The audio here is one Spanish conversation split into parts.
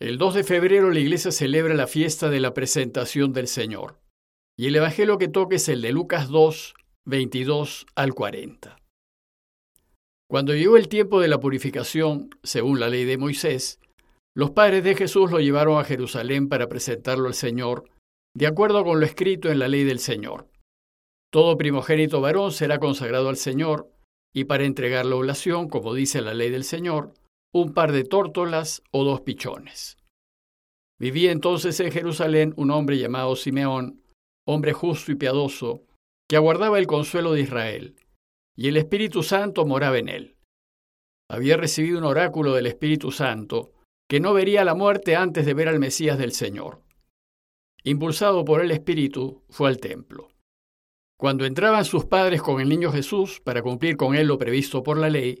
El 2 de febrero la iglesia celebra la fiesta de la presentación del Señor. Y el evangelio que toca es el de Lucas 2, 22 al 40. Cuando llegó el tiempo de la purificación, según la ley de Moisés, los padres de Jesús lo llevaron a Jerusalén para presentarlo al Señor, de acuerdo con lo escrito en la ley del Señor. Todo primogénito varón será consagrado al Señor, y para entregar la oblación, como dice la ley del Señor, un par de tórtolas o dos pichones. Vivía entonces en Jerusalén un hombre llamado Simeón, hombre justo y piadoso, que aguardaba el consuelo de Israel, y el Espíritu Santo moraba en él. Había recibido un oráculo del Espíritu Santo, que no vería la muerte antes de ver al Mesías del Señor. Impulsado por el Espíritu, fue al templo. Cuando entraban sus padres con el niño Jesús para cumplir con él lo previsto por la ley,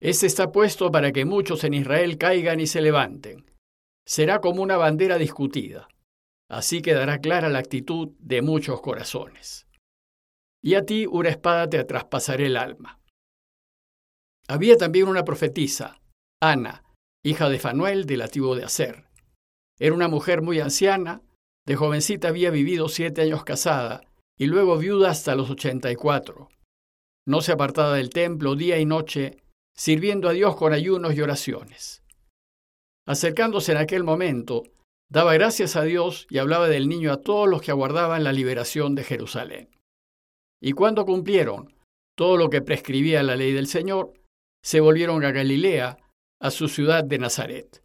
este está puesto para que muchos en Israel caigan y se levanten. Será como una bandera discutida. Así quedará clara la actitud de muchos corazones. Y a ti una espada te traspasaré el alma. Había también una profetisa, Ana, hija de Fanuel de la de Aser. Era una mujer muy anciana, de jovencita había vivido siete años casada y luego viuda hasta los ochenta y cuatro. No se apartaba del templo día y noche, sirviendo a Dios con ayunos y oraciones. Acercándose en aquel momento, daba gracias a Dios y hablaba del niño a todos los que aguardaban la liberación de Jerusalén. Y cuando cumplieron todo lo que prescribía la ley del Señor, se volvieron a Galilea, a su ciudad de Nazaret.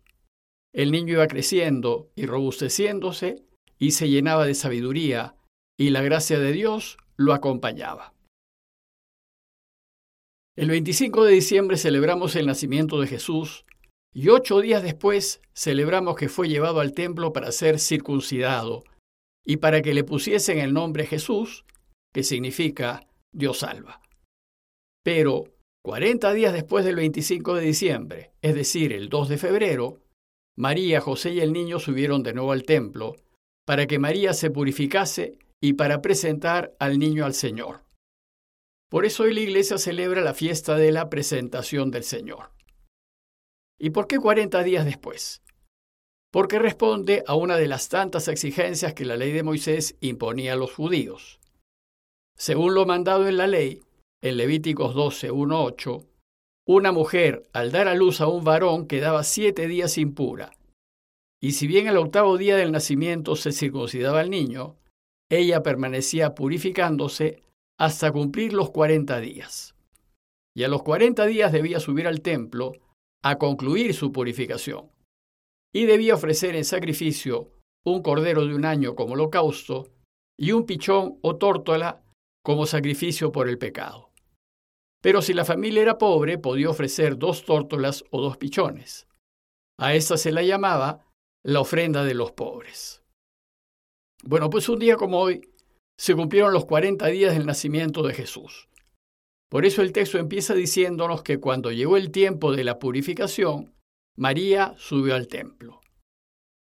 El niño iba creciendo y robusteciéndose y se llenaba de sabiduría, y la gracia de Dios lo acompañaba. El 25 de diciembre celebramos el nacimiento de Jesús y ocho días después celebramos que fue llevado al templo para ser circuncidado y para que le pusiesen el nombre Jesús, que significa Dios salva. Pero 40 días después del 25 de diciembre, es decir, el 2 de febrero, María, José y el niño subieron de nuevo al templo para que María se purificase y para presentar al niño al Señor. Por eso hoy la iglesia celebra la fiesta de la presentación del Señor. ¿Y por qué 40 días después? Porque responde a una de las tantas exigencias que la ley de Moisés imponía a los judíos. Según lo mandado en la ley, en Levíticos 12, 1, 8, una mujer, al dar a luz a un varón, quedaba siete días impura. Y si bien el octavo día del nacimiento se circuncidaba al niño, ella permanecía purificándose hasta cumplir los cuarenta días. Y a los cuarenta días debía subir al templo a concluir su purificación. Y debía ofrecer en sacrificio un cordero de un año como holocausto y un pichón o tórtola como sacrificio por el pecado. Pero si la familia era pobre, podía ofrecer dos tórtolas o dos pichones. A esta se la llamaba la ofrenda de los pobres. Bueno, pues un día como hoy, se cumplieron los 40 días del nacimiento de Jesús. Por eso el texto empieza diciéndonos que cuando llegó el tiempo de la purificación, María subió al templo.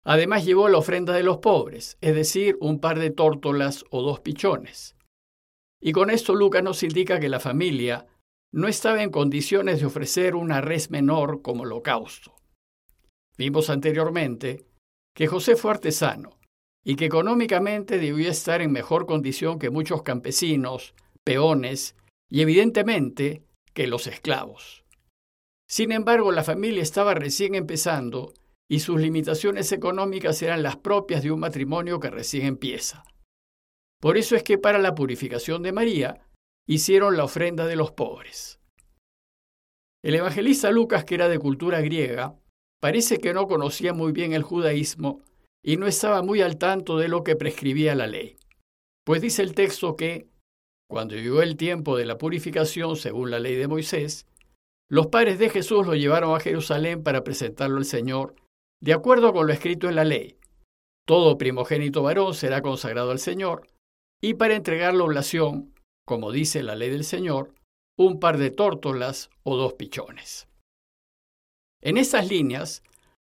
Además llevó la ofrenda de los pobres, es decir, un par de tórtolas o dos pichones. Y con esto Lucas nos indica que la familia no estaba en condiciones de ofrecer una res menor como holocausto. Vimos anteriormente que José fue artesano y que económicamente debía estar en mejor condición que muchos campesinos, peones y evidentemente que los esclavos. Sin embargo, la familia estaba recién empezando y sus limitaciones económicas eran las propias de un matrimonio que recién empieza. Por eso es que para la purificación de María hicieron la ofrenda de los pobres. El evangelista Lucas, que era de cultura griega, parece que no conocía muy bien el judaísmo y no estaba muy al tanto de lo que prescribía la ley. Pues dice el texto que, cuando llegó el tiempo de la purificación según la ley de Moisés, los padres de Jesús lo llevaron a Jerusalén para presentarlo al Señor, de acuerdo con lo escrito en la ley. todo primogénito varón será consagrado al Señor, y para entregar la oblación, como dice la ley del Señor, un par de tórtolas o dos pichones. En estas líneas,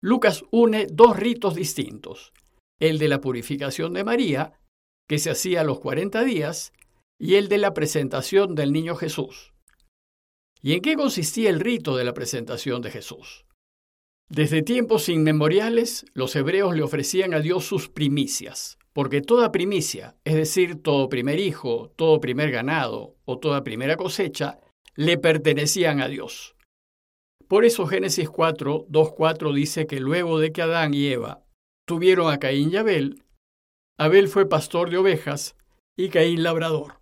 Lucas une dos ritos distintos, el de la purificación de María, que se hacía a los 40 días, y el de la presentación del niño Jesús. ¿Y en qué consistía el rito de la presentación de Jesús? Desde tiempos inmemoriales, los hebreos le ofrecían a Dios sus primicias, porque toda primicia, es decir, todo primer hijo, todo primer ganado o toda primera cosecha, le pertenecían a Dios. Por eso Génesis 4, 2.4 dice que luego de que Adán y Eva tuvieron a Caín y Abel, Abel fue pastor de ovejas y Caín labrador.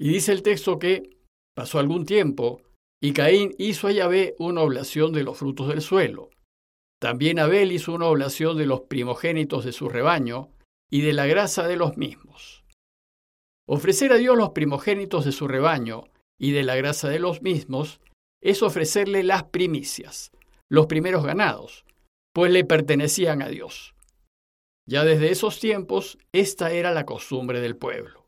Y dice el texto que pasó algún tiempo y Caín hizo a Yahvé una oblación de los frutos del suelo. También Abel hizo una oblación de los primogénitos de su rebaño y de la grasa de los mismos. Ofrecer a Dios los primogénitos de su rebaño y de la grasa de los mismos es ofrecerle las primicias, los primeros ganados, pues le pertenecían a Dios. Ya desde esos tiempos, esta era la costumbre del pueblo.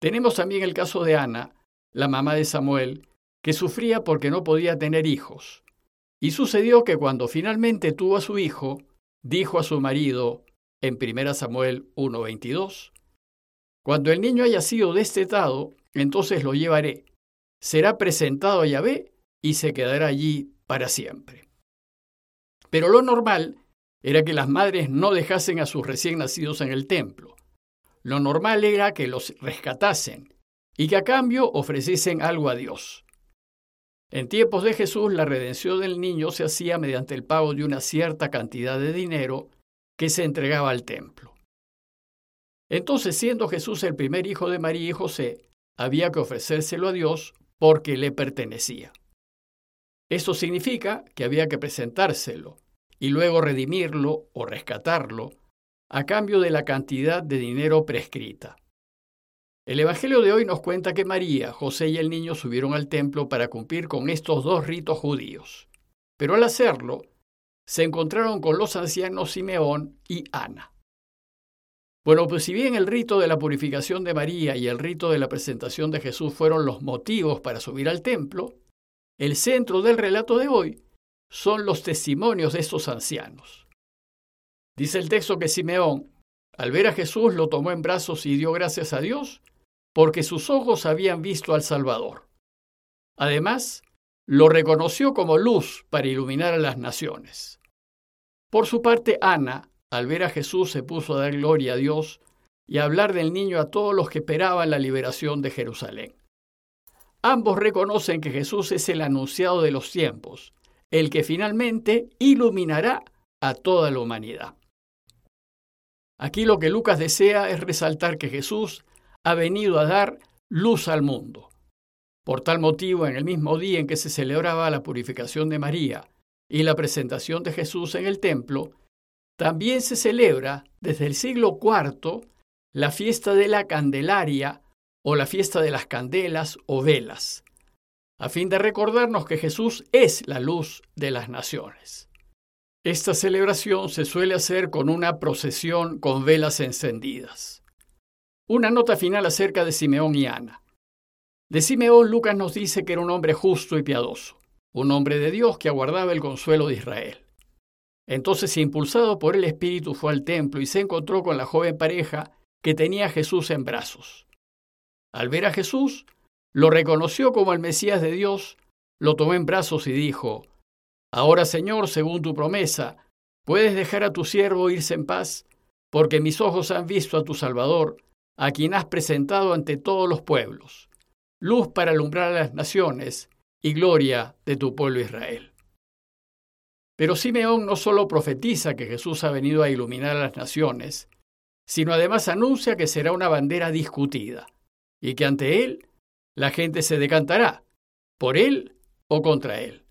Tenemos también el caso de Ana, la mamá de Samuel, que sufría porque no podía tener hijos. Y sucedió que cuando finalmente tuvo a su hijo, dijo a su marido en 1 Samuel 1:22, Cuando el niño haya sido destetado, entonces lo llevaré. Será presentado a Yahvé y se quedará allí para siempre. Pero lo normal era que las madres no dejasen a sus recién nacidos en el templo. Lo normal era que los rescatasen y que a cambio ofreciesen algo a Dios. En tiempos de Jesús, la redención del niño se hacía mediante el pago de una cierta cantidad de dinero que se entregaba al templo. Entonces, siendo Jesús el primer hijo de María y José, había que ofrecérselo a Dios porque le pertenecía. Esto significa que había que presentárselo y luego redimirlo o rescatarlo a cambio de la cantidad de dinero prescrita. El Evangelio de hoy nos cuenta que María, José y el niño subieron al templo para cumplir con estos dos ritos judíos. Pero al hacerlo, se encontraron con los ancianos Simeón y Ana. Bueno, pues si bien el rito de la purificación de María y el rito de la presentación de Jesús fueron los motivos para subir al templo, el centro del relato de hoy son los testimonios de estos ancianos. Dice el texto que Simeón, al ver a Jesús, lo tomó en brazos y dio gracias a Dios porque sus ojos habían visto al Salvador. Además, lo reconoció como luz para iluminar a las naciones. Por su parte, Ana, al ver a Jesús, se puso a dar gloria a Dios y a hablar del niño a todos los que esperaban la liberación de Jerusalén. Ambos reconocen que Jesús es el anunciado de los tiempos, el que finalmente iluminará a toda la humanidad. Aquí lo que Lucas desea es resaltar que Jesús ha venido a dar luz al mundo. Por tal motivo, en el mismo día en que se celebraba la purificación de María y la presentación de Jesús en el templo, también se celebra desde el siglo IV la fiesta de la Candelaria o la fiesta de las candelas o velas, a fin de recordarnos que Jesús es la luz de las naciones. Esta celebración se suele hacer con una procesión con velas encendidas. Una nota final acerca de Simeón y Ana. De Simeón, Lucas nos dice que era un hombre justo y piadoso, un hombre de Dios que aguardaba el consuelo de Israel. Entonces, impulsado por el Espíritu, fue al templo y se encontró con la joven pareja que tenía a Jesús en brazos. Al ver a Jesús, lo reconoció como el Mesías de Dios, lo tomó en brazos y dijo, Ahora, Señor, según tu promesa, puedes dejar a tu siervo irse en paz, porque mis ojos han visto a tu Salvador, a quien has presentado ante todos los pueblos, luz para alumbrar a las naciones y gloria de tu pueblo Israel. Pero Simeón no solo profetiza que Jesús ha venido a iluminar a las naciones, sino además anuncia que será una bandera discutida y que ante él la gente se decantará, por él o contra él.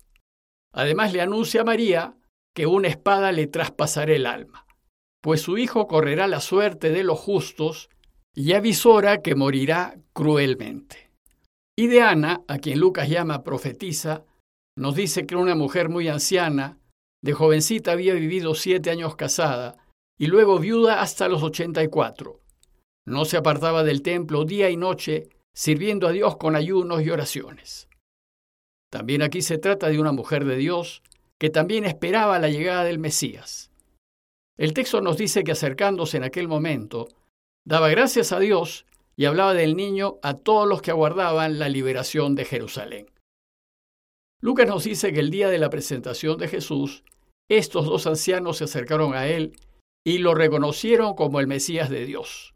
Además le anuncia a María que una espada le traspasará el alma, pues su hijo correrá la suerte de los justos y avisora que morirá cruelmente. Y de Ana, a quien Lucas llama profetisa, nos dice que una mujer muy anciana, de jovencita había vivido siete años casada, y luego viuda hasta los 84. No se apartaba del templo día y noche, sirviendo a Dios con ayunos y oraciones. También aquí se trata de una mujer de Dios que también esperaba la llegada del Mesías. El texto nos dice que acercándose en aquel momento, daba gracias a Dios y hablaba del niño a todos los que aguardaban la liberación de Jerusalén. Lucas nos dice que el día de la presentación de Jesús, estos dos ancianos se acercaron a él y lo reconocieron como el Mesías de Dios.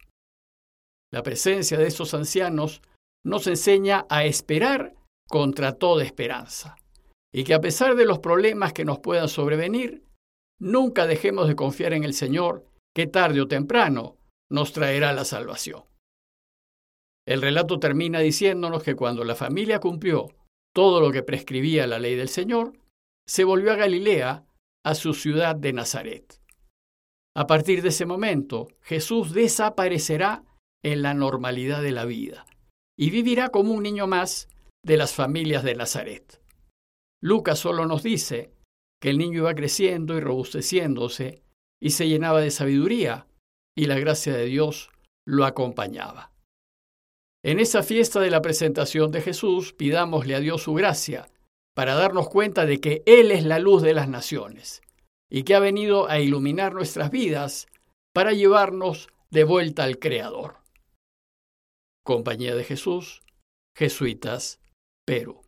La presencia de estos ancianos nos enseña a esperar contra toda esperanza y que a pesar de los problemas que nos puedan sobrevenir, nunca dejemos de confiar en el Señor, que tarde o temprano nos traerá la salvación. El relato termina diciéndonos que cuando la familia cumplió todo lo que prescribía la ley del Señor, se volvió a Galilea, a su ciudad de Nazaret. A partir de ese momento, Jesús desaparecerá en la normalidad de la vida y vivirá como un niño más de las familias de Nazaret. Lucas solo nos dice que el niño iba creciendo y robusteciéndose y se llenaba de sabiduría y la gracia de Dios lo acompañaba. En esa fiesta de la presentación de Jesús, pidámosle a Dios su gracia para darnos cuenta de que Él es la luz de las naciones y que ha venido a iluminar nuestras vidas para llevarnos de vuelta al Creador. Compañía de Jesús, Jesuitas, Perú.